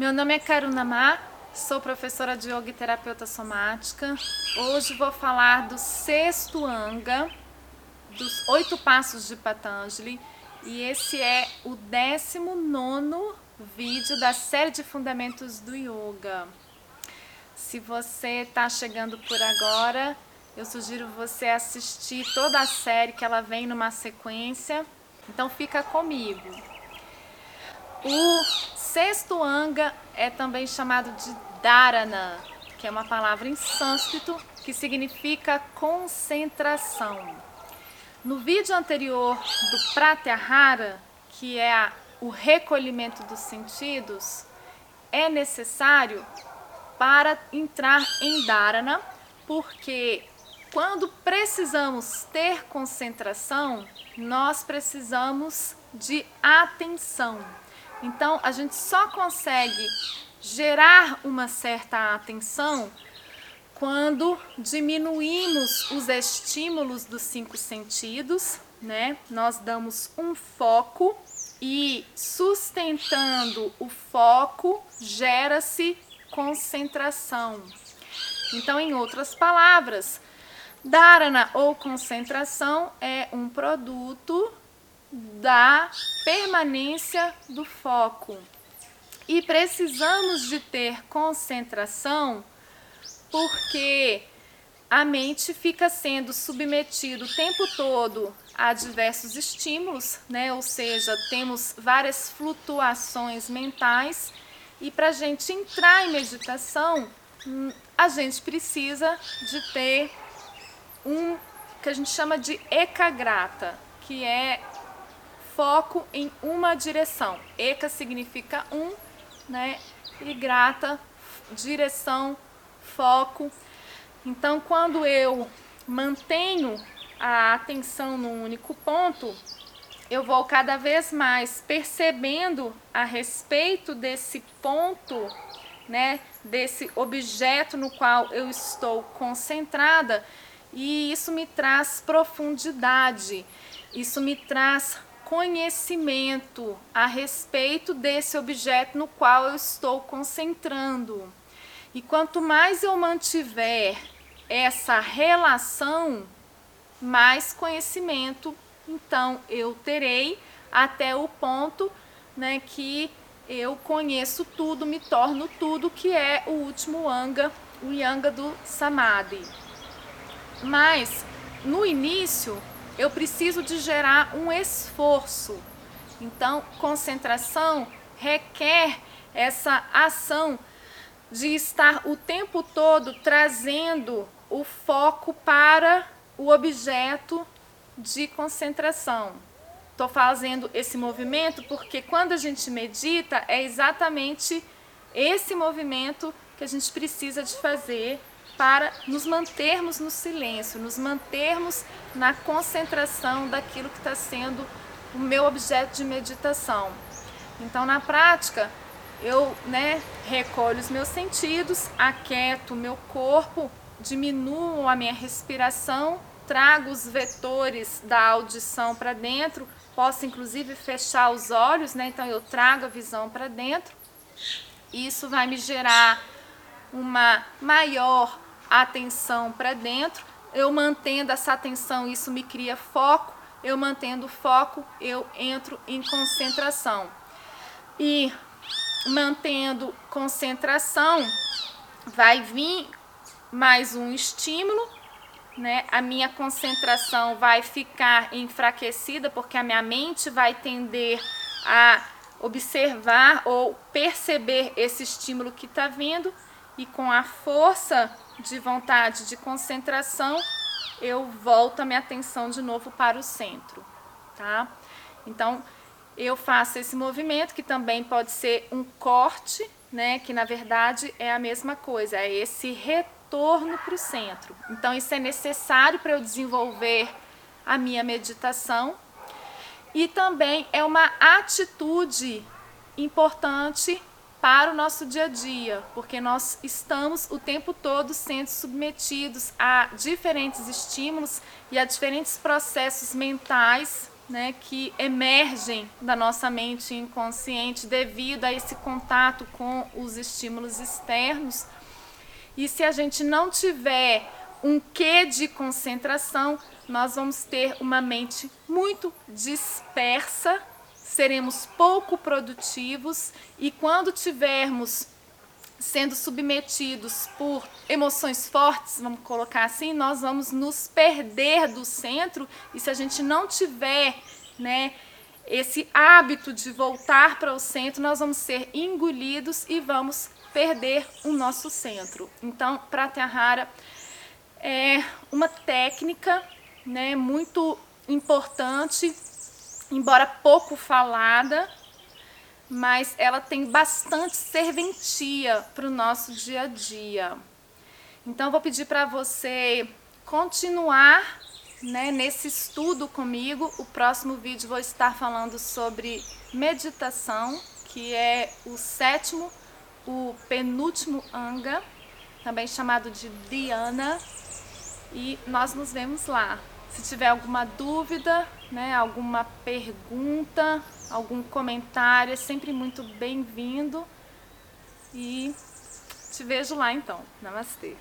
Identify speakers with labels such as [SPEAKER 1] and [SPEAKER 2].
[SPEAKER 1] Meu nome é Karuna Ma, sou professora de yoga e terapeuta somática. Hoje vou falar do sexto anga, dos oito passos de Patanjali, e esse é o 19 vídeo da série de fundamentos do yoga. Se você está chegando por agora, eu sugiro você assistir toda a série que ela vem numa sequência. Então fica comigo. O sexto anga é também chamado de dharana, que é uma palavra em sânscrito que significa concentração. No vídeo anterior do Pratyahara, que é a, o recolhimento dos sentidos, é necessário para entrar em dharana, porque quando precisamos ter concentração, nós precisamos de atenção. Então, a gente só consegue gerar uma certa atenção quando diminuímos os estímulos dos cinco sentidos, né? Nós damos um foco e sustentando o foco gera-se concentração. Então, em outras palavras, dharana ou concentração é um produto da permanência do foco. E precisamos de ter concentração porque a mente fica sendo submetida o tempo todo a diversos estímulos, né? ou seja, temos várias flutuações mentais e para a gente entrar em meditação, hum, a gente precisa de ter um que a gente chama de ekagrata, que é foco em uma direção. Eka significa um, né? E grata, direção, foco. Então, quando eu mantenho a atenção num único ponto, eu vou cada vez mais percebendo a respeito desse ponto, né, desse objeto no qual eu estou concentrada, e isso me traz profundidade, isso me traz conhecimento a respeito desse objeto no qual eu estou concentrando. E quanto mais eu mantiver essa relação, mais conhecimento então eu terei até o ponto né, que eu conheço tudo, me torno tudo, que é o último anga, o yanga do samadhi. Mas no início eu preciso de gerar um esforço. Então, concentração requer essa ação de estar o tempo todo trazendo o foco para o objeto de concentração. Estou fazendo esse movimento porque quando a gente medita é exatamente esse movimento que a gente precisa de fazer para nos mantermos no silêncio, nos mantermos na concentração daquilo que está sendo o meu objeto de meditação. Então, na prática, eu né, recolho os meus sentidos, aquieto o meu corpo, diminuo a minha respiração, trago os vetores da audição para dentro, posso inclusive fechar os olhos, né? então eu trago a visão para dentro. Isso vai me gerar uma maior atenção para dentro. Eu mantendo essa atenção, isso me cria foco. Eu mantendo foco, eu entro em concentração. E mantendo concentração, vai vir mais um estímulo, né? A minha concentração vai ficar enfraquecida porque a minha mente vai tender a observar ou perceber esse estímulo que está vindo e com a força de vontade, de concentração, eu volto a minha atenção de novo para o centro, tá? Então, eu faço esse movimento que também pode ser um corte, né, que na verdade é a mesma coisa, é esse retorno para o centro. Então, isso é necessário para eu desenvolver a minha meditação e também é uma atitude importante para o nosso dia a dia, porque nós estamos o tempo todo sendo submetidos a diferentes estímulos e a diferentes processos mentais, né, que emergem da nossa mente inconsciente devido a esse contato com os estímulos externos. E se a gente não tiver um quê de concentração, nós vamos ter uma mente muito dispersa, seremos pouco produtivos e quando tivermos sendo submetidos por emoções fortes, vamos colocar assim, nós vamos nos perder do centro e se a gente não tiver, né, esse hábito de voltar para o centro, nós vamos ser engolidos e vamos perder o nosso centro. Então, Pratyahara é uma técnica, né, muito importante, embora pouco falada, mas ela tem bastante serventia para o nosso dia a dia. Então, vou pedir para você continuar né, nesse estudo comigo. O próximo vídeo vou estar falando sobre meditação, que é o sétimo, o penúltimo anga, também chamado de Dhyana. E nós nos vemos lá. Se tiver alguma dúvida, né, alguma pergunta, algum comentário, é sempre muito bem-vindo. E te vejo lá então. Namastê.